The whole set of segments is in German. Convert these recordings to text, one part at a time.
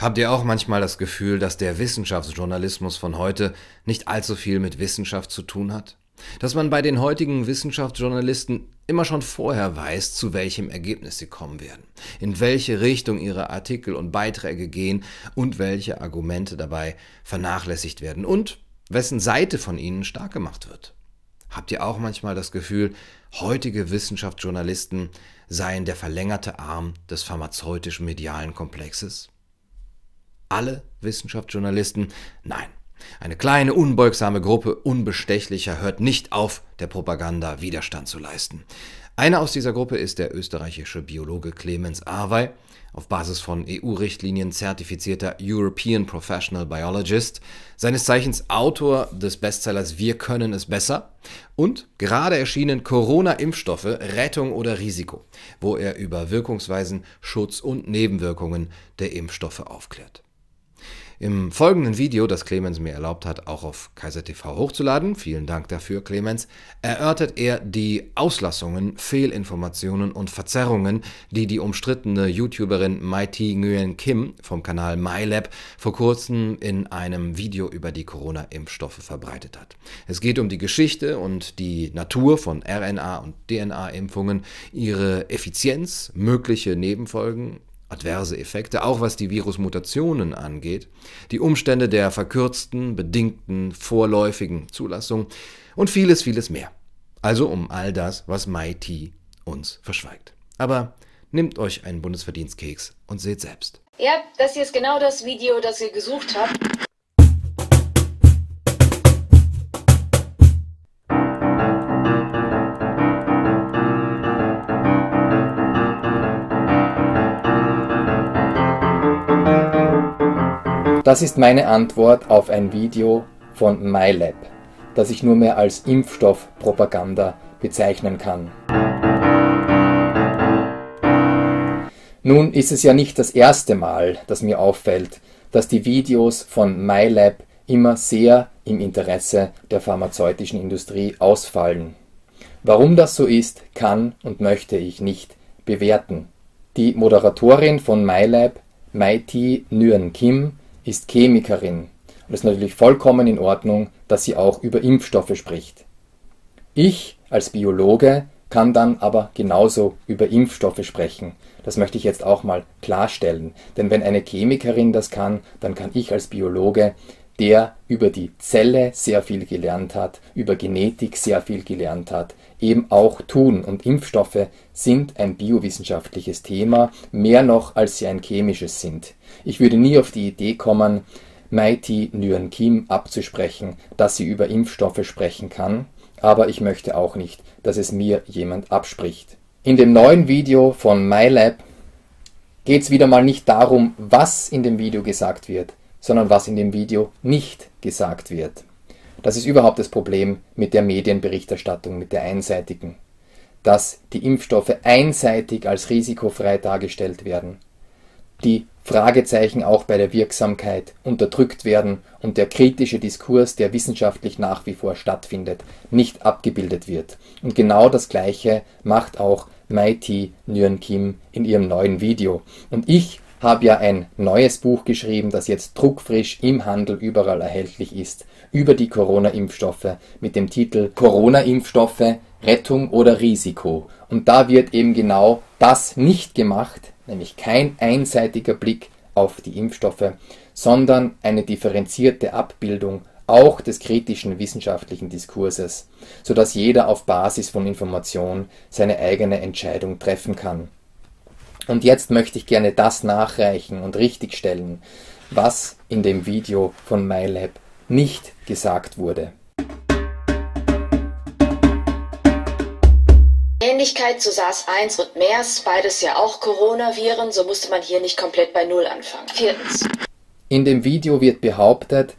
Habt ihr auch manchmal das Gefühl, dass der Wissenschaftsjournalismus von heute nicht allzu viel mit Wissenschaft zu tun hat? Dass man bei den heutigen Wissenschaftsjournalisten immer schon vorher weiß, zu welchem Ergebnis sie kommen werden, in welche Richtung ihre Artikel und Beiträge gehen und welche Argumente dabei vernachlässigt werden und wessen Seite von ihnen stark gemacht wird. Habt ihr auch manchmal das Gefühl, heutige Wissenschaftsjournalisten seien der verlängerte Arm des pharmazeutisch-medialen Komplexes? Alle Wissenschaftsjournalisten? Nein. Eine kleine, unbeugsame Gruppe Unbestechlicher hört nicht auf, der Propaganda Widerstand zu leisten. Einer aus dieser Gruppe ist der österreichische Biologe Clemens Arwey, auf Basis von EU-Richtlinien zertifizierter European Professional Biologist, seines Zeichens Autor des Bestsellers Wir können es besser und gerade erschienen Corona-Impfstoffe Rettung oder Risiko, wo er über Wirkungsweisen, Schutz und Nebenwirkungen der Impfstoffe aufklärt. Im folgenden Video, das Clemens mir erlaubt hat, auch auf Kaiser TV hochzuladen, vielen Dank dafür, Clemens, erörtert er die Auslassungen, Fehlinformationen und Verzerrungen, die die umstrittene YouTuberin Mighty Nguyen Kim vom Kanal MyLab vor kurzem in einem Video über die Corona-Impfstoffe verbreitet hat. Es geht um die Geschichte und die Natur von RNA- und DNA-Impfungen, ihre Effizienz, mögliche Nebenfolgen adverse Effekte, auch was die Virusmutationen angeht, die Umstände der verkürzten, bedingten, vorläufigen Zulassung und vieles, vieles mehr. Also um all das, was MIT uns verschweigt. Aber nehmt euch einen Bundesverdienstkeks und seht selbst. Ja, das hier ist genau das Video, das ihr gesucht habt. Das ist meine Antwort auf ein Video von MyLab, das ich nur mehr als Impfstoffpropaganda bezeichnen kann. Nun ist es ja nicht das erste Mal, dass mir auffällt, dass die Videos von MyLab immer sehr im Interesse der pharmazeutischen Industrie ausfallen. Warum das so ist, kann und möchte ich nicht bewerten. Die Moderatorin von MyLab, Maiti Nguyen Kim, ist Chemikerin und es ist natürlich vollkommen in Ordnung, dass sie auch über Impfstoffe spricht. Ich als Biologe kann dann aber genauso über Impfstoffe sprechen. Das möchte ich jetzt auch mal klarstellen. Denn wenn eine Chemikerin das kann, dann kann ich als Biologe, der über die Zelle sehr viel gelernt hat, über Genetik sehr viel gelernt hat, eben auch tun. Und Impfstoffe sind ein biowissenschaftliches Thema, mehr noch als sie ein chemisches sind. Ich würde nie auf die Idee kommen, Mighty Nguyen Kim abzusprechen, dass sie über Impfstoffe sprechen kann, aber ich möchte auch nicht, dass es mir jemand abspricht. In dem neuen Video von MyLab geht es wieder mal nicht darum, was in dem Video gesagt wird, sondern was in dem Video nicht gesagt wird. Das ist überhaupt das Problem mit der Medienberichterstattung, mit der einseitigen, dass die Impfstoffe einseitig als risikofrei dargestellt werden, die Fragezeichen auch bei der Wirksamkeit unterdrückt werden und der kritische Diskurs, der wissenschaftlich nach wie vor stattfindet, nicht abgebildet wird. Und genau das Gleiche macht auch Mighty Nguyen Kim in ihrem neuen Video. Und ich habe ja ein neues Buch geschrieben, das jetzt druckfrisch im Handel überall erhältlich ist, über die Corona-Impfstoffe mit dem Titel Corona-Impfstoffe Rettung oder Risiko. Und da wird eben genau das nicht gemacht, nämlich kein einseitiger Blick auf die Impfstoffe, sondern eine differenzierte Abbildung auch des kritischen wissenschaftlichen Diskurses, sodass jeder auf Basis von Information seine eigene Entscheidung treffen kann. Und jetzt möchte ich gerne das nachreichen und richtigstellen, was in dem Video von MyLab nicht gesagt wurde. Ähnlichkeit zu SARS-1 und MERS, beides ja auch Coronaviren, so musste man hier nicht komplett bei Null anfangen. Viertens. In dem Video wird behauptet,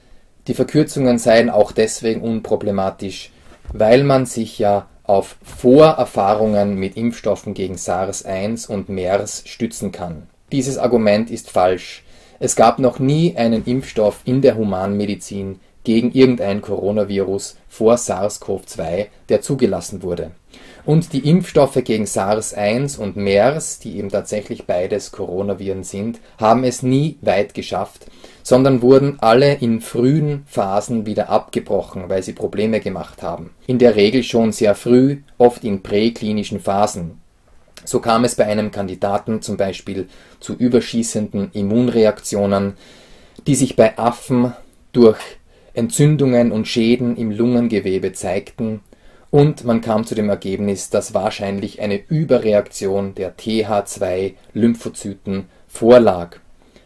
die Verkürzungen seien auch deswegen unproblematisch, weil man sich ja auf Vorerfahrungen mit Impfstoffen gegen SARS-1 und MERS stützen kann. Dieses Argument ist falsch. Es gab noch nie einen Impfstoff in der Humanmedizin gegen irgendein Coronavirus vor SARS-CoV-2, der zugelassen wurde. Und die Impfstoffe gegen SARS-1 und MERS, die eben tatsächlich beides Coronaviren sind, haben es nie weit geschafft, sondern wurden alle in frühen Phasen wieder abgebrochen, weil sie Probleme gemacht haben. In der Regel schon sehr früh, oft in präklinischen Phasen. So kam es bei einem Kandidaten zum Beispiel zu überschießenden Immunreaktionen, die sich bei Affen durch Entzündungen und Schäden im Lungengewebe zeigten, und man kam zu dem Ergebnis, dass wahrscheinlich eine Überreaktion der TH2-Lymphozyten vorlag.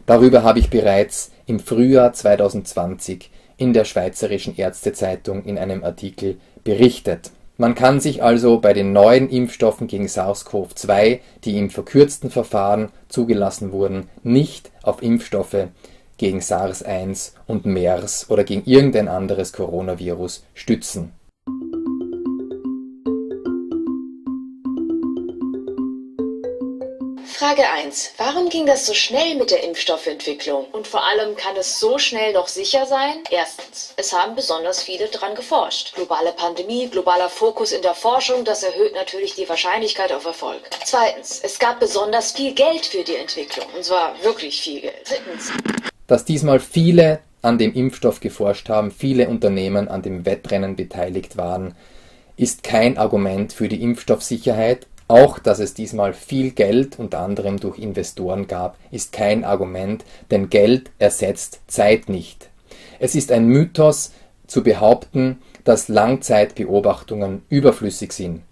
Darüber habe ich bereits im Frühjahr 2020 in der Schweizerischen Ärztezeitung in einem Artikel berichtet. Man kann sich also bei den neuen Impfstoffen gegen SARS-CoV-2, die im verkürzten Verfahren zugelassen wurden, nicht auf Impfstoffe gegen SARS-1 und MERS oder gegen irgendein anderes Coronavirus stützen Frage 1. Warum ging das so schnell mit der Impfstoffentwicklung? Und vor allem kann es so schnell noch sicher sein? Erstens. Es haben besonders viele dran geforscht. Globale Pandemie, globaler Fokus in der Forschung, das erhöht natürlich die Wahrscheinlichkeit auf Erfolg. Zweitens. Es gab besonders viel Geld für die Entwicklung. Und zwar wirklich viel Geld. Drittens. Dass diesmal viele an dem Impfstoff geforscht haben, viele Unternehmen an dem Wettrennen beteiligt waren, ist kein Argument für die Impfstoffsicherheit, auch dass es diesmal viel Geld unter anderem durch Investoren gab, ist kein Argument, denn Geld ersetzt Zeit nicht. Es ist ein Mythos zu behaupten, dass Langzeitbeobachtungen überflüssig sind.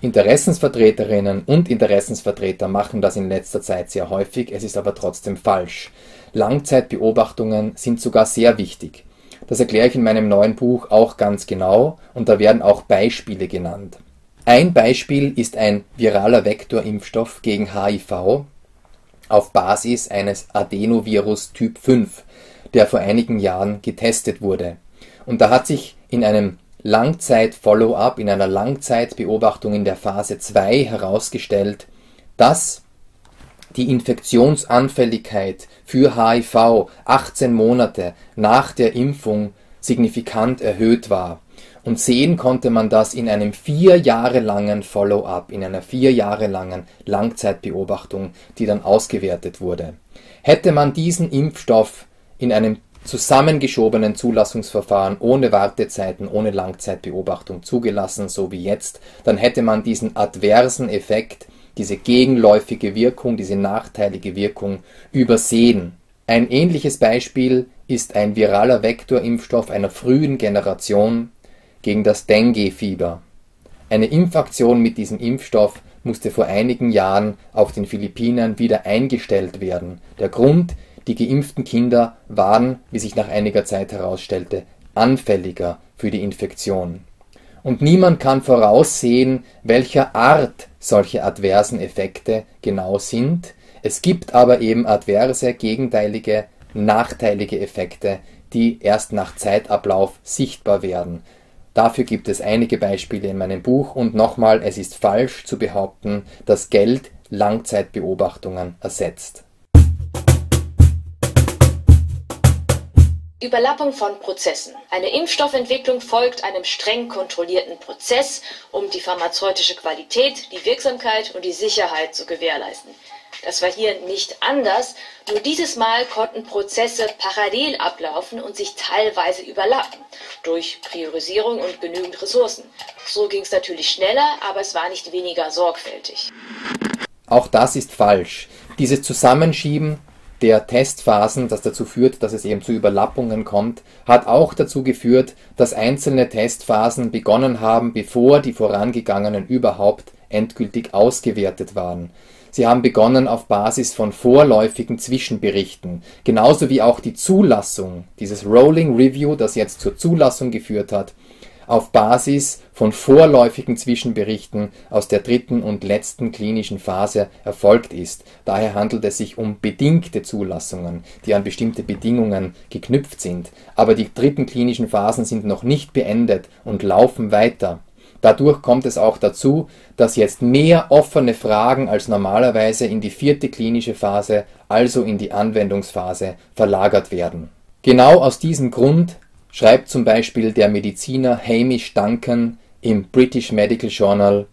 Interessensvertreterinnen und Interessensvertreter machen das in letzter Zeit sehr häufig, es ist aber trotzdem falsch. Langzeitbeobachtungen sind sogar sehr wichtig. Das erkläre ich in meinem neuen Buch auch ganz genau und da werden auch Beispiele genannt. Ein Beispiel ist ein viraler Vektorimpfstoff gegen HIV auf Basis eines Adenovirus Typ 5, der vor einigen Jahren getestet wurde. Und da hat sich in einem Langzeit-Follow-up, in einer Langzeitbeobachtung in der Phase 2 herausgestellt, dass die Infektionsanfälligkeit für HIV 18 Monate nach der Impfung signifikant erhöht war und sehen konnte man das in einem vier Jahre langen Follow-up, in einer vier Jahre langen Langzeitbeobachtung, die dann ausgewertet wurde. Hätte man diesen Impfstoff in einem zusammengeschobenen Zulassungsverfahren ohne Wartezeiten, ohne Langzeitbeobachtung zugelassen, so wie jetzt, dann hätte man diesen adversen Effekt, diese gegenläufige Wirkung, diese nachteilige Wirkung übersehen. Ein ähnliches Beispiel ist ein viraler Vektorimpfstoff einer frühen Generation, gegen das Dengue-Fieber. Eine Impfaktion mit diesem Impfstoff musste vor einigen Jahren auf den Philippinen wieder eingestellt werden. Der Grund, die geimpften Kinder waren, wie sich nach einiger Zeit herausstellte, anfälliger für die Infektion. Und niemand kann voraussehen, welcher Art solche adversen Effekte genau sind. Es gibt aber eben adverse, gegenteilige, nachteilige Effekte, die erst nach Zeitablauf sichtbar werden. Dafür gibt es einige Beispiele in meinem Buch und nochmal, es ist falsch zu behaupten, dass Geld Langzeitbeobachtungen ersetzt. Überlappung von Prozessen. Eine Impfstoffentwicklung folgt einem streng kontrollierten Prozess, um die pharmazeutische Qualität, die Wirksamkeit und die Sicherheit zu gewährleisten. Das war hier nicht anders, nur dieses Mal konnten Prozesse parallel ablaufen und sich teilweise überlappen, durch Priorisierung und genügend Ressourcen. So ging es natürlich schneller, aber es war nicht weniger sorgfältig. Auch das ist falsch. Dieses Zusammenschieben der Testphasen, das dazu führt, dass es eben zu Überlappungen kommt, hat auch dazu geführt, dass einzelne Testphasen begonnen haben, bevor die vorangegangenen überhaupt endgültig ausgewertet waren. Sie haben begonnen auf Basis von vorläufigen Zwischenberichten, genauso wie auch die Zulassung, dieses Rolling Review, das jetzt zur Zulassung geführt hat, auf Basis von vorläufigen Zwischenberichten aus der dritten und letzten klinischen Phase erfolgt ist. Daher handelt es sich um bedingte Zulassungen, die an bestimmte Bedingungen geknüpft sind. Aber die dritten klinischen Phasen sind noch nicht beendet und laufen weiter. Dadurch kommt es auch dazu, dass jetzt mehr offene Fragen als normalerweise in die vierte klinische Phase, also in die Anwendungsphase, verlagert werden. Genau aus diesem Grund schreibt zum Beispiel der Mediziner Hamish Duncan im British Medical Journal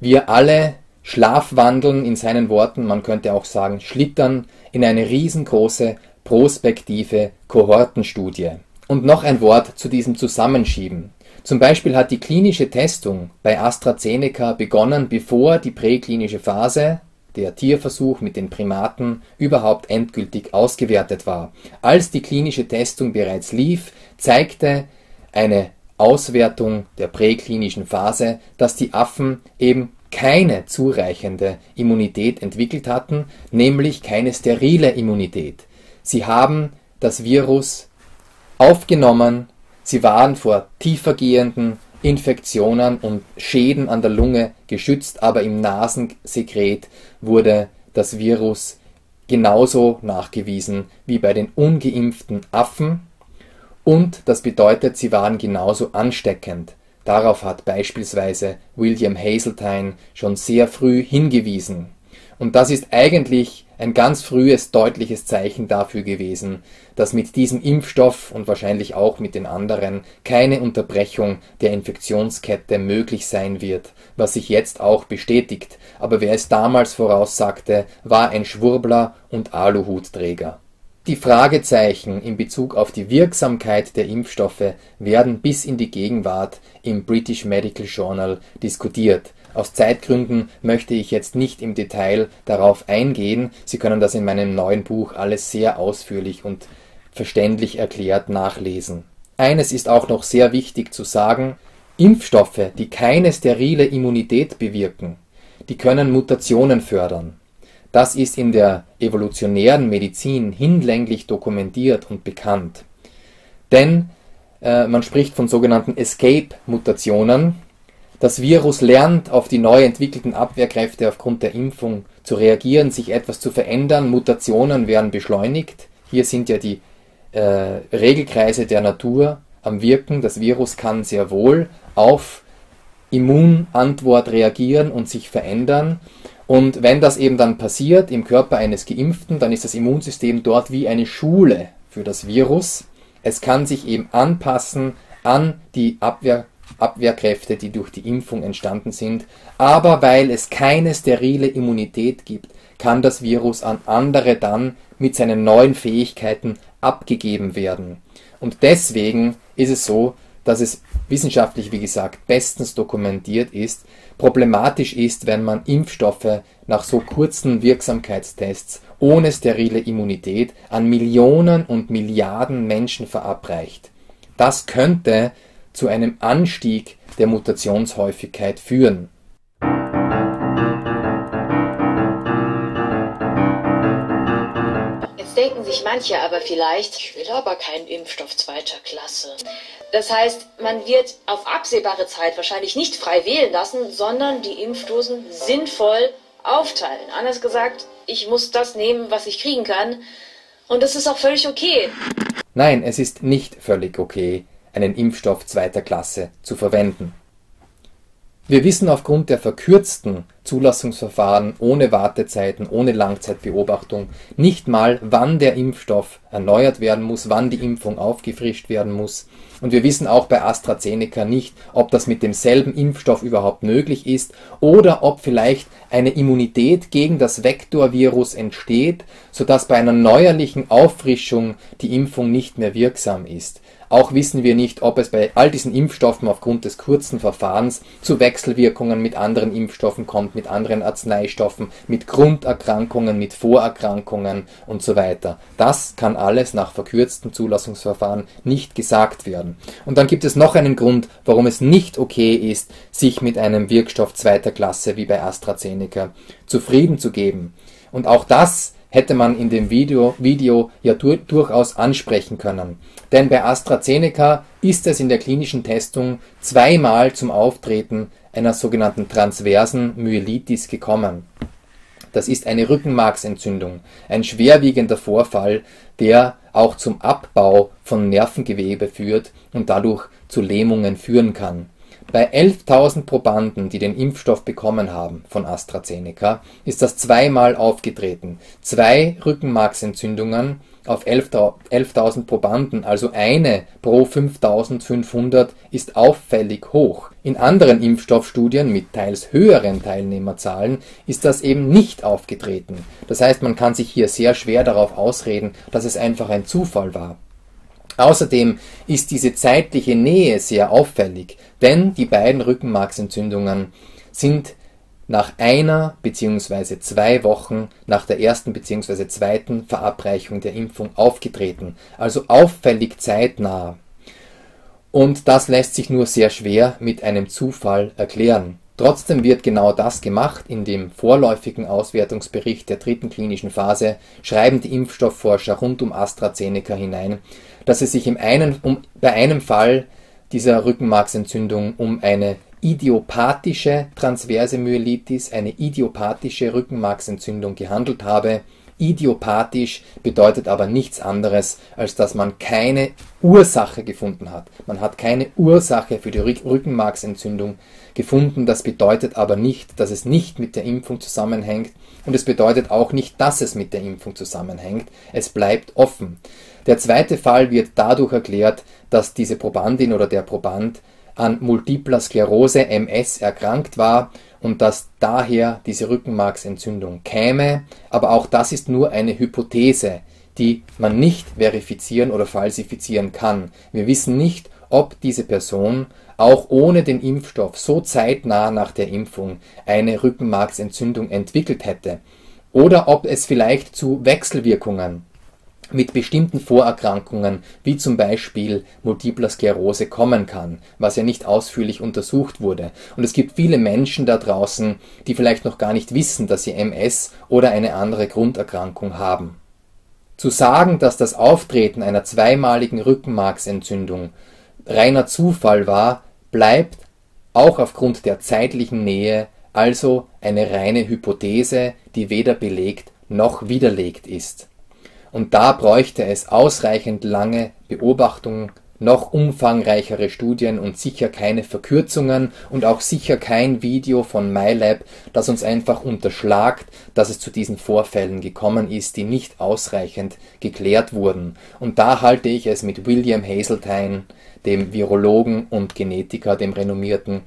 wir alle schlafwandeln in seinen Worten, man könnte auch sagen schlittern, in eine riesengroße prospektive Kohortenstudie. Und noch ein Wort zu diesem Zusammenschieben. Zum Beispiel hat die klinische Testung bei AstraZeneca begonnen, bevor die präklinische Phase, der Tierversuch mit den Primaten, überhaupt endgültig ausgewertet war. Als die klinische Testung bereits lief, zeigte eine Auswertung der präklinischen Phase, dass die Affen eben keine zureichende Immunität entwickelt hatten, nämlich keine sterile Immunität. Sie haben das Virus aufgenommen, sie waren vor tiefergehenden Infektionen und Schäden an der Lunge geschützt, aber im Nasensekret wurde das Virus genauso nachgewiesen wie bei den ungeimpften Affen und das bedeutet, sie waren genauso ansteckend. Darauf hat beispielsweise William Hazeltine schon sehr früh hingewiesen. Und das ist eigentlich ein ganz frühes, deutliches Zeichen dafür gewesen, dass mit diesem Impfstoff und wahrscheinlich auch mit den anderen keine Unterbrechung der Infektionskette möglich sein wird, was sich jetzt auch bestätigt. Aber wer es damals voraussagte, war ein Schwurbler und Aluhutträger. Die Fragezeichen in Bezug auf die Wirksamkeit der Impfstoffe werden bis in die Gegenwart im British Medical Journal diskutiert. Aus Zeitgründen möchte ich jetzt nicht im Detail darauf eingehen. Sie können das in meinem neuen Buch alles sehr ausführlich und verständlich erklärt nachlesen. Eines ist auch noch sehr wichtig zu sagen. Impfstoffe, die keine sterile Immunität bewirken, die können Mutationen fördern. Das ist in der evolutionären Medizin hinlänglich dokumentiert und bekannt. Denn äh, man spricht von sogenannten Escape-Mutationen. Das Virus lernt auf die neu entwickelten Abwehrkräfte aufgrund der Impfung zu reagieren, sich etwas zu verändern. Mutationen werden beschleunigt. Hier sind ja die äh, Regelkreise der Natur am Wirken. Das Virus kann sehr wohl auf Immunantwort reagieren und sich verändern. Und wenn das eben dann passiert im Körper eines Geimpften, dann ist das Immunsystem dort wie eine Schule für das Virus. Es kann sich eben anpassen an die Abwehr, Abwehrkräfte, die durch die Impfung entstanden sind. Aber weil es keine sterile Immunität gibt, kann das Virus an andere dann mit seinen neuen Fähigkeiten abgegeben werden. Und deswegen ist es so, dass es wissenschaftlich, wie gesagt, bestens dokumentiert ist. Problematisch ist, wenn man Impfstoffe nach so kurzen Wirksamkeitstests ohne sterile Immunität an Millionen und Milliarden Menschen verabreicht. Das könnte zu einem Anstieg der Mutationshäufigkeit führen. Jetzt denken sich manche aber vielleicht, ich will aber keinen Impfstoff zweiter Klasse. Das heißt, man wird auf absehbare Zeit wahrscheinlich nicht frei wählen lassen, sondern die Impfdosen sinnvoll aufteilen. Anders gesagt, ich muss das nehmen, was ich kriegen kann. Und das ist auch völlig okay. Nein, es ist nicht völlig okay, einen Impfstoff zweiter Klasse zu verwenden. Wir wissen aufgrund der verkürzten Zulassungsverfahren ohne Wartezeiten, ohne Langzeitbeobachtung nicht mal, wann der Impfstoff erneuert werden muss, wann die Impfung aufgefrischt werden muss. Und wir wissen auch bei AstraZeneca nicht, ob das mit demselben Impfstoff überhaupt möglich ist oder ob vielleicht eine Immunität gegen das Vektorvirus entsteht, sodass bei einer neuerlichen Auffrischung die Impfung nicht mehr wirksam ist. Auch wissen wir nicht, ob es bei all diesen Impfstoffen aufgrund des kurzen Verfahrens zu Wechselwirkungen mit anderen Impfstoffen kommt, mit anderen Arzneistoffen, mit Grunderkrankungen, mit Vorerkrankungen und so weiter. Das kann alles nach verkürzten Zulassungsverfahren nicht gesagt werden. Und dann gibt es noch einen Grund, warum es nicht okay ist, sich mit einem Wirkstoff zweiter Klasse wie bei AstraZeneca zufrieden zu geben. Und auch das hätte man in dem Video, Video ja du durchaus ansprechen können. Denn bei AstraZeneca ist es in der klinischen Testung zweimal zum Auftreten einer sogenannten transversen Myelitis gekommen. Das ist eine Rückenmarksentzündung, ein schwerwiegender Vorfall, der auch zum Abbau von Nervengewebe führt und dadurch zu Lähmungen führen kann bei 11.000 Probanden, die den Impfstoff bekommen haben von AstraZeneca, ist das zweimal aufgetreten. Zwei Rückenmarksentzündungen auf 11.000 Probanden, also eine pro 5.500, ist auffällig hoch. In anderen Impfstoffstudien mit teils höheren Teilnehmerzahlen ist das eben nicht aufgetreten. Das heißt, man kann sich hier sehr schwer darauf ausreden, dass es einfach ein Zufall war. Außerdem ist diese zeitliche Nähe sehr auffällig, denn die beiden Rückenmarksentzündungen sind nach einer bzw. zwei Wochen nach der ersten bzw. zweiten Verabreichung der Impfung aufgetreten, also auffällig zeitnah. Und das lässt sich nur sehr schwer mit einem Zufall erklären. Trotzdem wird genau das gemacht. In dem vorläufigen Auswertungsbericht der dritten klinischen Phase schreiben die Impfstoffforscher rund um AstraZeneca hinein, dass es sich im einen, um, bei einem Fall dieser Rückenmarksentzündung um eine idiopathische transverse Myelitis, eine idiopathische Rückenmarksentzündung gehandelt habe. Idiopathisch bedeutet aber nichts anderes, als dass man keine Ursache gefunden hat. Man hat keine Ursache für die Rückenmarksentzündung gefunden. Das bedeutet aber nicht, dass es nicht mit der Impfung zusammenhängt und es bedeutet auch nicht, dass es mit der Impfung zusammenhängt. Es bleibt offen. Der zweite Fall wird dadurch erklärt, dass diese Probandin oder der Proband an Multipler Sklerose MS erkrankt war und dass daher diese Rückenmarksentzündung käme, aber auch das ist nur eine Hypothese, die man nicht verifizieren oder falsifizieren kann. Wir wissen nicht, ob diese Person auch ohne den Impfstoff so zeitnah nach der Impfung eine Rückenmarksentzündung entwickelt hätte oder ob es vielleicht zu Wechselwirkungen mit bestimmten Vorerkrankungen wie zum Beispiel Multipler Sklerose kommen kann, was ja nicht ausführlich untersucht wurde. Und es gibt viele Menschen da draußen, die vielleicht noch gar nicht wissen, dass sie MS oder eine andere Grunderkrankung haben. Zu sagen, dass das Auftreten einer zweimaligen Rückenmarksentzündung reiner Zufall war, bleibt auch aufgrund der zeitlichen Nähe also eine reine Hypothese, die weder belegt noch widerlegt ist und da bräuchte es ausreichend lange Beobachtungen, noch umfangreichere Studien und sicher keine Verkürzungen und auch sicher kein Video von MyLab, das uns einfach unterschlagt, dass es zu diesen Vorfällen gekommen ist, die nicht ausreichend geklärt wurden. Und da halte ich es mit William Hazeltine, dem Virologen und Genetiker, dem renommierten,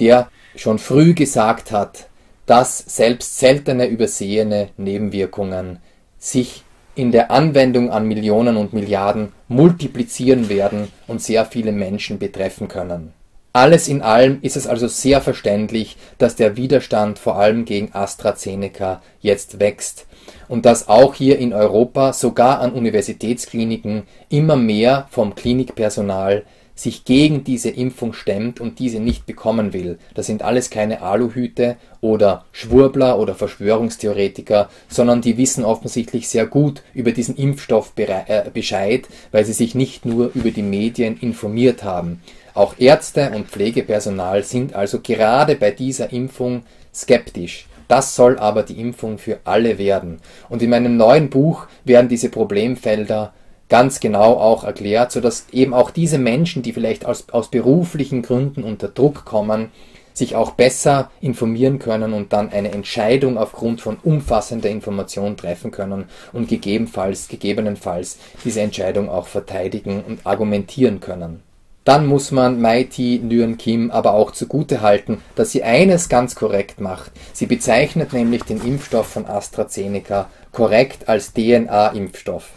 der schon früh gesagt hat, dass selbst seltene übersehene Nebenwirkungen sich in der Anwendung an Millionen und Milliarden multiplizieren werden und sehr viele Menschen betreffen können. Alles in allem ist es also sehr verständlich, dass der Widerstand vor allem gegen AstraZeneca jetzt wächst und dass auch hier in Europa sogar an Universitätskliniken immer mehr vom Klinikpersonal sich gegen diese Impfung stemmt und diese nicht bekommen will. Das sind alles keine Aluhüte oder Schwurbler oder Verschwörungstheoretiker, sondern die wissen offensichtlich sehr gut über diesen Impfstoff äh, Bescheid, weil sie sich nicht nur über die Medien informiert haben. Auch Ärzte und Pflegepersonal sind also gerade bei dieser Impfung skeptisch. Das soll aber die Impfung für alle werden. Und in meinem neuen Buch werden diese Problemfelder ganz genau auch erklärt, sodass eben auch diese Menschen, die vielleicht aus, aus beruflichen Gründen unter Druck kommen, sich auch besser informieren können und dann eine Entscheidung aufgrund von umfassender Information treffen können und gegebenenfalls, gegebenenfalls diese Entscheidung auch verteidigen und argumentieren können. Dann muss man Mighty Nguyen Kim aber auch zugute halten, dass sie eines ganz korrekt macht. Sie bezeichnet nämlich den Impfstoff von AstraZeneca korrekt als DNA-Impfstoff.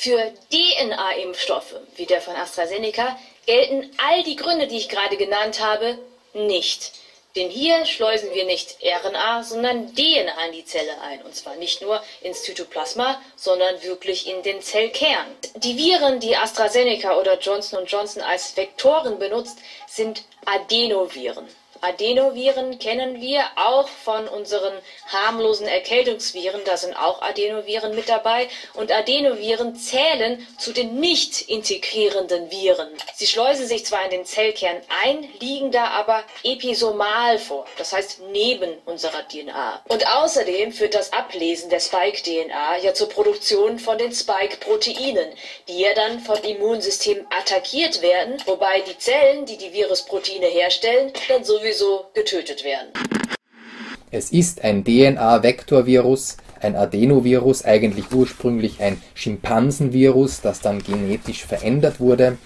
Für DNA-Impfstoffe, wie der von AstraZeneca, gelten all die Gründe, die ich gerade genannt habe, nicht. Denn hier schleusen wir nicht RNA, sondern DNA in die Zelle ein. Und zwar nicht nur ins Zytoplasma, sondern wirklich in den Zellkern. Die Viren, die AstraZeneca oder Johnson Johnson als Vektoren benutzt, sind Adenoviren. Adenoviren kennen wir auch von unseren harmlosen Erkältungsviren, da sind auch Adenoviren mit dabei und Adenoviren zählen zu den nicht integrierenden Viren. Sie schleusen sich zwar in den Zellkern ein, liegen da aber episomal vor, das heißt neben unserer DNA. Und außerdem führt das Ablesen der Spike-DNA ja zur Produktion von den Spike-Proteinen, die ja dann vom Immunsystem attackiert werden, wobei die Zellen, die die Virusproteine herstellen, dann sowieso sowieso getötet werden. Es ist ein DNA-Vektorvirus, ein Adenovirus, eigentlich ursprünglich ein Schimpansenvirus, das dann genetisch verändert wurde.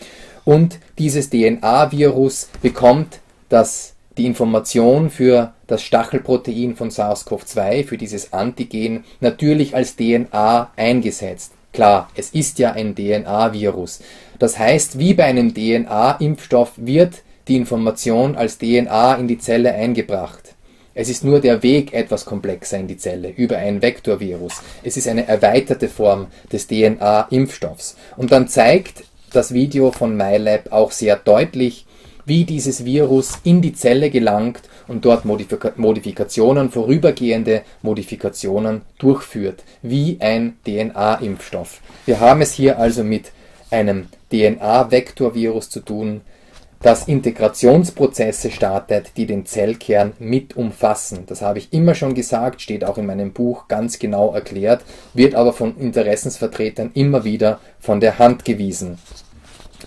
Und dieses DNA-Virus bekommt das, die Information für das Stachelprotein von SARS-CoV-2, für dieses Antigen, natürlich als DNA eingesetzt. Klar, es ist ja ein DNA-Virus. Das heißt, wie bei einem DNA-Impfstoff wird die Information als DNA in die Zelle eingebracht. Es ist nur der Weg etwas komplexer in die Zelle über ein Vektorvirus. Es ist eine erweiterte Form des DNA-Impfstoffs. Und dann zeigt das Video von MyLab auch sehr deutlich, wie dieses Virus in die Zelle gelangt und dort Modifika Modifikationen, vorübergehende Modifikationen durchführt, wie ein DNA-Impfstoff. Wir haben es hier also mit einem DNA-Vektorvirus zu tun, das Integrationsprozesse startet, die den Zellkern mit umfassen. Das habe ich immer schon gesagt, steht auch in meinem Buch ganz genau erklärt, wird aber von Interessensvertretern immer wieder von der Hand gewiesen.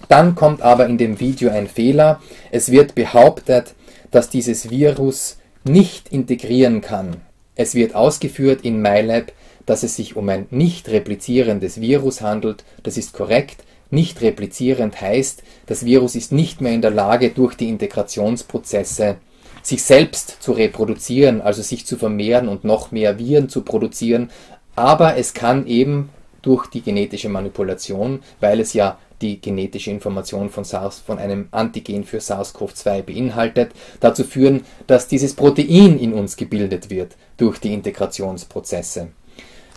Dann kommt aber in dem Video ein Fehler. Es wird behauptet, dass dieses Virus nicht integrieren kann. Es wird ausgeführt in MyLab, dass es sich um ein nicht replizierendes Virus handelt. Das ist korrekt. Nicht replizierend heißt, das Virus ist nicht mehr in der Lage, durch die Integrationsprozesse sich selbst zu reproduzieren, also sich zu vermehren und noch mehr Viren zu produzieren, aber es kann eben durch die genetische Manipulation, weil es ja die genetische Information von SARS von einem Antigen für SARS-CoV-2 beinhaltet, dazu führen, dass dieses Protein in uns gebildet wird durch die Integrationsprozesse.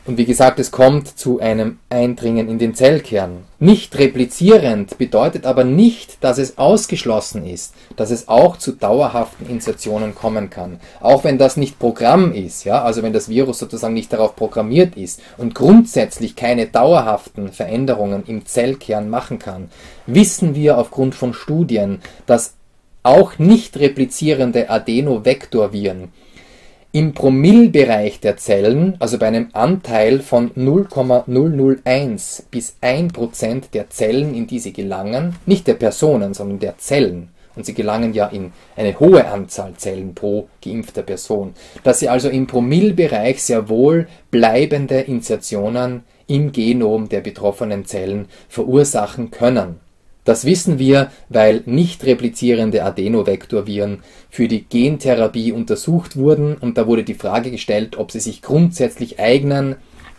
Und wie gesagt, es kommt zu einem Eindringen in den Zellkern. Nicht replizierend bedeutet aber nicht, dass es ausgeschlossen ist, dass es auch zu dauerhaften Insertionen kommen kann. Auch wenn das nicht Programm ist, ja, also wenn das Virus sozusagen nicht darauf programmiert ist und grundsätzlich keine dauerhaften Veränderungen im Zellkern machen kann, wissen wir aufgrund von Studien, dass auch nicht replizierende Adenovektorviren im Promillbereich der Zellen, also bei einem Anteil von 0,001 bis 1% der Zellen, in die sie gelangen, nicht der Personen, sondern der Zellen, und sie gelangen ja in eine hohe Anzahl Zellen pro geimpfter Person, dass sie also im Promillbereich sehr wohl bleibende Insertionen im Genom der betroffenen Zellen verursachen können das wissen wir, weil nicht replizierende Adenovektorviren für die Gentherapie untersucht wurden und da wurde die Frage gestellt, ob sie sich grundsätzlich eignen,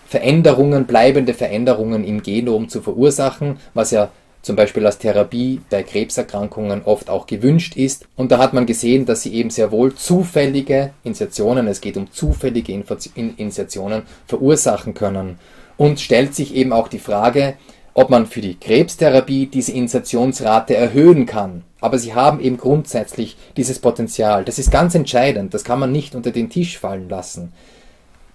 Veränderungen, bleibende Veränderungen im Genom zu verursachen, was ja zum Beispiel als Therapie bei Krebserkrankungen oft auch gewünscht ist. Und da hat man gesehen, dass sie eben sehr wohl zufällige Insertionen, es geht um zufällige Insertionen, verursachen können. Und stellt sich eben auch die Frage, ob man für die Krebstherapie diese Insertionsrate erhöhen kann. Aber sie haben eben grundsätzlich dieses Potenzial. Das ist ganz entscheidend, das kann man nicht unter den Tisch fallen lassen.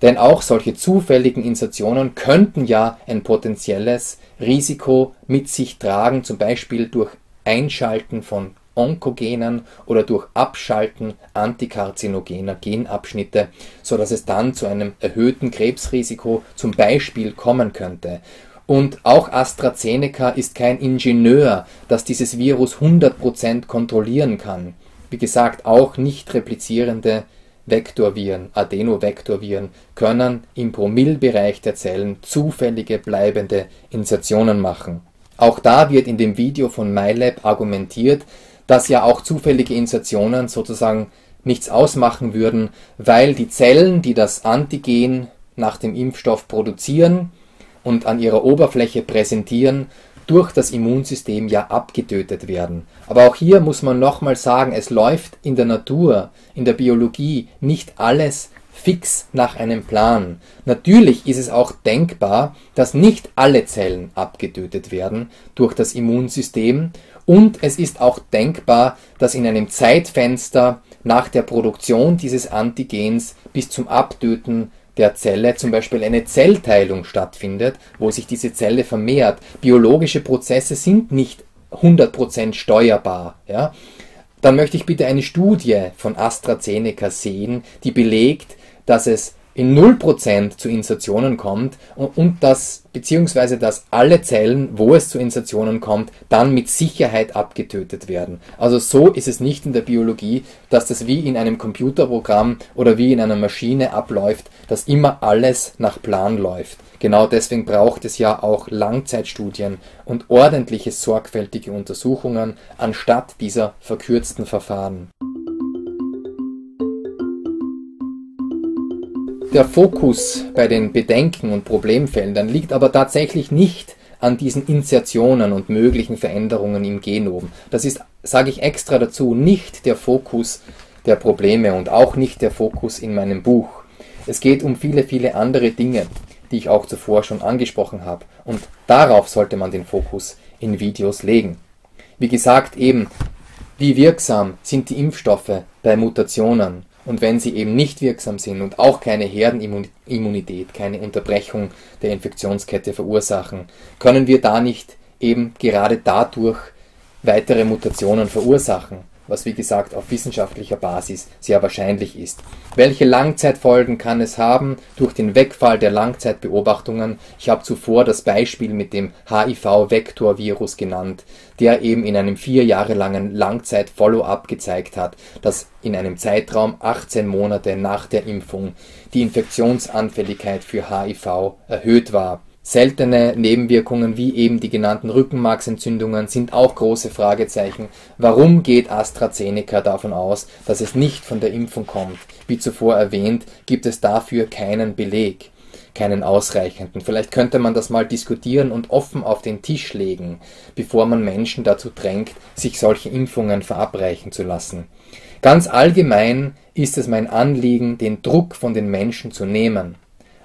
Denn auch solche zufälligen Insertionen könnten ja ein potenzielles Risiko mit sich tragen, zum Beispiel durch Einschalten von Onkogenen oder durch Abschalten antikarzinogener Genabschnitte, so dass es dann zu einem erhöhten Krebsrisiko zum Beispiel kommen könnte. Und auch AstraZeneca ist kein Ingenieur, das dieses Virus 100% kontrollieren kann. Wie gesagt, auch nicht replizierende Vektorviren, Adenovektorviren, können im Promillbereich der Zellen zufällige bleibende Insertionen machen. Auch da wird in dem Video von MyLab argumentiert, dass ja auch zufällige Insertionen sozusagen nichts ausmachen würden, weil die Zellen, die das Antigen nach dem Impfstoff produzieren, und an ihrer Oberfläche präsentieren, durch das Immunsystem ja abgetötet werden. Aber auch hier muss man nochmal sagen, es läuft in der Natur, in der Biologie nicht alles fix nach einem Plan. Natürlich ist es auch denkbar, dass nicht alle Zellen abgetötet werden durch das Immunsystem und es ist auch denkbar, dass in einem Zeitfenster nach der Produktion dieses Antigens bis zum Abtöten der Zelle zum Beispiel eine Zellteilung stattfindet, wo sich diese Zelle vermehrt. Biologische Prozesse sind nicht 100% steuerbar. Ja? Dann möchte ich bitte eine Studie von AstraZeneca sehen, die belegt, dass es in 0% zu Insertionen kommt und, und dass, beziehungsweise dass alle Zellen, wo es zu Insertionen kommt, dann mit Sicherheit abgetötet werden. Also so ist es nicht in der Biologie, dass das wie in einem Computerprogramm oder wie in einer Maschine abläuft, dass immer alles nach Plan läuft. Genau deswegen braucht es ja auch Langzeitstudien und ordentliche sorgfältige Untersuchungen anstatt dieser verkürzten Verfahren. Der Fokus bei den Bedenken und Problemfeldern liegt aber tatsächlich nicht an diesen Insertionen und möglichen Veränderungen im Genom. Das ist, sage ich extra dazu, nicht der Fokus der Probleme und auch nicht der Fokus in meinem Buch. Es geht um viele, viele andere Dinge, die ich auch zuvor schon angesprochen habe. Und darauf sollte man den Fokus in Videos legen. Wie gesagt, eben, wie wirksam sind die Impfstoffe bei Mutationen? Und wenn sie eben nicht wirksam sind und auch keine Herdenimmunität, keine Unterbrechung der Infektionskette verursachen, können wir da nicht eben gerade dadurch weitere Mutationen verursachen was wie gesagt auf wissenschaftlicher Basis sehr wahrscheinlich ist. Welche Langzeitfolgen kann es haben durch den Wegfall der Langzeitbeobachtungen? Ich habe zuvor das Beispiel mit dem HIV-Vektorvirus genannt, der eben in einem vier Jahre langen Langzeit-Follow-up gezeigt hat, dass in einem Zeitraum 18 Monate nach der Impfung die Infektionsanfälligkeit für HIV erhöht war Seltene Nebenwirkungen wie eben die genannten Rückenmarksentzündungen sind auch große Fragezeichen. Warum geht AstraZeneca davon aus, dass es nicht von der Impfung kommt? Wie zuvor erwähnt, gibt es dafür keinen Beleg, keinen ausreichenden. Vielleicht könnte man das mal diskutieren und offen auf den Tisch legen, bevor man Menschen dazu drängt, sich solche Impfungen verabreichen zu lassen. Ganz allgemein ist es mein Anliegen, den Druck von den Menschen zu nehmen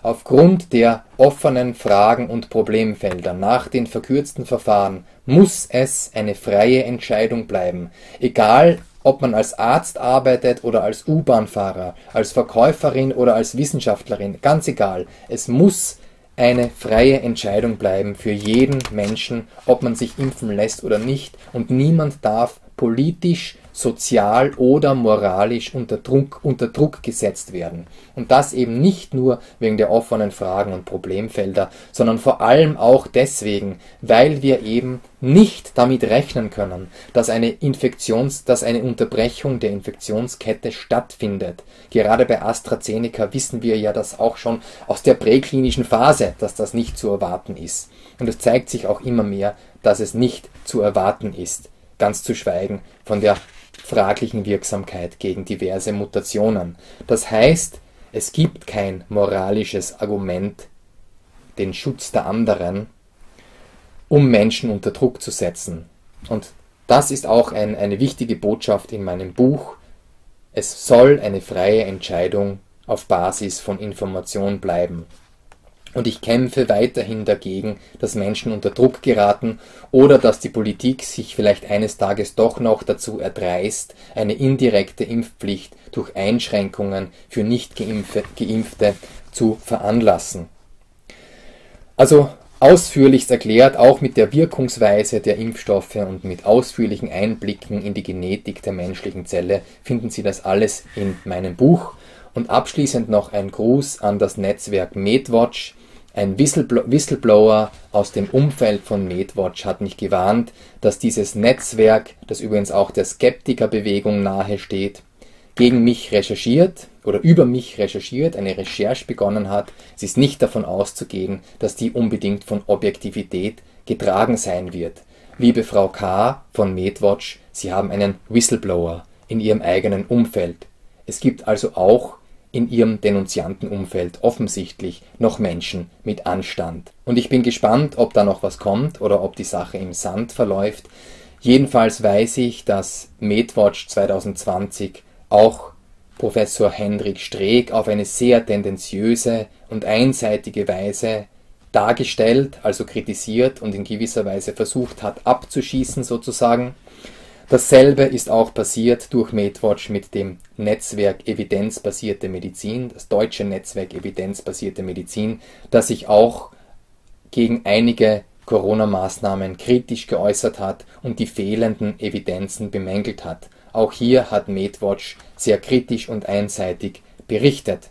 Aufgrund der offenen Fragen und Problemfelder nach den verkürzten Verfahren muss es eine freie Entscheidung bleiben, egal ob man als Arzt arbeitet oder als U-Bahn-Fahrer, als Verkäuferin oder als Wissenschaftlerin, ganz egal, es muss eine freie Entscheidung bleiben für jeden Menschen, ob man sich impfen lässt oder nicht, und niemand darf politisch sozial oder moralisch unter Druck, unter Druck gesetzt werden. Und das eben nicht nur wegen der offenen Fragen und Problemfelder, sondern vor allem auch deswegen, weil wir eben nicht damit rechnen können, dass eine Infektions, dass eine Unterbrechung der Infektionskette stattfindet. Gerade bei AstraZeneca wissen wir ja das auch schon aus der präklinischen Phase, dass das nicht zu erwarten ist. Und es zeigt sich auch immer mehr, dass es nicht zu erwarten ist. Ganz zu schweigen von der fraglichen Wirksamkeit gegen diverse Mutationen. Das heißt, es gibt kein moralisches Argument, den Schutz der anderen, um Menschen unter Druck zu setzen. Und das ist auch ein, eine wichtige Botschaft in meinem Buch. Es soll eine freie Entscheidung auf Basis von Information bleiben. Und ich kämpfe weiterhin dagegen, dass Menschen unter Druck geraten oder dass die Politik sich vielleicht eines Tages doch noch dazu erdreist, eine indirekte Impfpflicht durch Einschränkungen für Nicht-Geimpfte zu veranlassen. Also ausführlichst erklärt, auch mit der Wirkungsweise der Impfstoffe und mit ausführlichen Einblicken in die Genetik der menschlichen Zelle finden Sie das alles in meinem Buch. Und abschließend noch ein Gruß an das Netzwerk MedWatch, ein Whistleblower aus dem Umfeld von MedWatch hat mich gewarnt, dass dieses Netzwerk, das übrigens auch der Skeptikerbewegung nahesteht, gegen mich recherchiert oder über mich recherchiert, eine Recherche begonnen hat. Es ist nicht davon auszugehen, dass die unbedingt von Objektivität getragen sein wird. Liebe Frau K. von MedWatch, Sie haben einen Whistleblower in Ihrem eigenen Umfeld. Es gibt also auch in ihrem Denunziantenumfeld offensichtlich noch Menschen mit Anstand. Und ich bin gespannt, ob da noch was kommt oder ob die Sache im Sand verläuft. Jedenfalls weiß ich, dass MedWatch 2020 auch Professor Hendrik Streeck auf eine sehr tendenziöse und einseitige Weise dargestellt, also kritisiert und in gewisser Weise versucht hat abzuschießen sozusagen. Dasselbe ist auch passiert durch MedWatch mit dem Netzwerk Evidenzbasierte Medizin, das deutsche Netzwerk Evidenzbasierte Medizin, das sich auch gegen einige Corona-Maßnahmen kritisch geäußert hat und die fehlenden Evidenzen bemängelt hat. Auch hier hat MedWatch sehr kritisch und einseitig berichtet.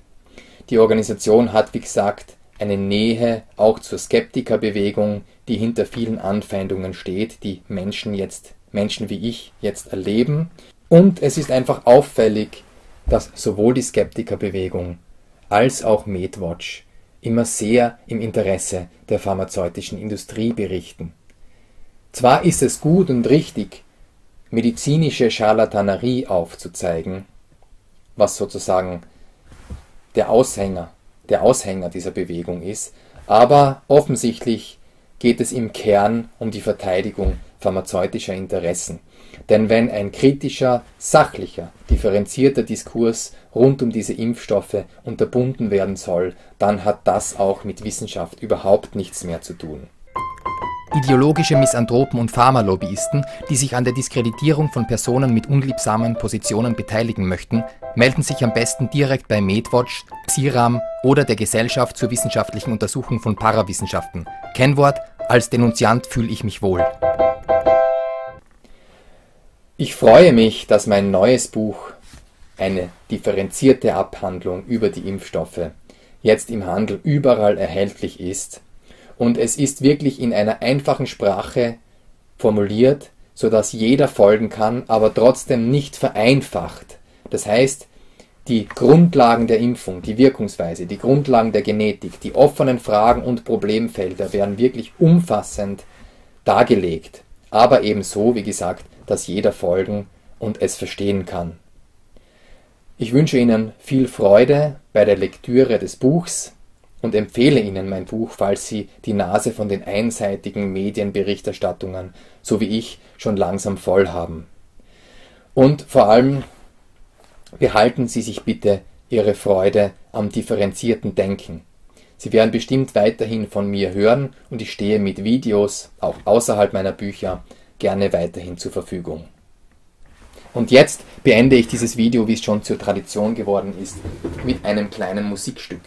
Die Organisation hat, wie gesagt, eine Nähe auch zur Skeptikerbewegung, die hinter vielen Anfeindungen steht, die Menschen jetzt, Menschen wie ich jetzt erleben. Und es ist einfach auffällig, dass sowohl die Skeptikerbewegung als auch MedWatch immer sehr im Interesse der pharmazeutischen Industrie berichten. Zwar ist es gut und richtig, medizinische Charlatanerie aufzuzeigen, was sozusagen der Aushänger, der Aushänger dieser Bewegung ist, aber offensichtlich geht es im Kern um die Verteidigung pharmazeutischer Interessen. Denn wenn ein kritischer, sachlicher, differenzierter Diskurs rund um diese Impfstoffe unterbunden werden soll, dann hat das auch mit Wissenschaft überhaupt nichts mehr zu tun. Ideologische Misanthropen und Pharmalobbyisten, die sich an der Diskreditierung von Personen mit unliebsamen Positionen beteiligen möchten, melden sich am besten direkt bei MedWatch, CIRAM oder der Gesellschaft zur wissenschaftlichen Untersuchung von Parawissenschaften. Kennwort, als Denunziant fühle ich mich wohl. Ich freue mich, dass mein neues Buch, eine differenzierte Abhandlung über die Impfstoffe, jetzt im Handel überall erhältlich ist und es ist wirklich in einer einfachen Sprache formuliert, so dass jeder folgen kann, aber trotzdem nicht vereinfacht. Das heißt, die Grundlagen der Impfung, die Wirkungsweise, die Grundlagen der Genetik, die offenen Fragen und Problemfelder werden wirklich umfassend dargelegt, aber ebenso, wie gesagt, dass jeder folgen und es verstehen kann. Ich wünsche Ihnen viel Freude bei der Lektüre des Buchs und empfehle Ihnen mein Buch, falls Sie die Nase von den einseitigen Medienberichterstattungen, so wie ich, schon langsam voll haben. Und vor allem behalten Sie sich bitte Ihre Freude am differenzierten Denken. Sie werden bestimmt weiterhin von mir hören und ich stehe mit Videos, auch außerhalb meiner Bücher, gerne weiterhin zur Verfügung. Und jetzt beende ich dieses Video, wie es schon zur Tradition geworden ist, mit einem kleinen Musikstück.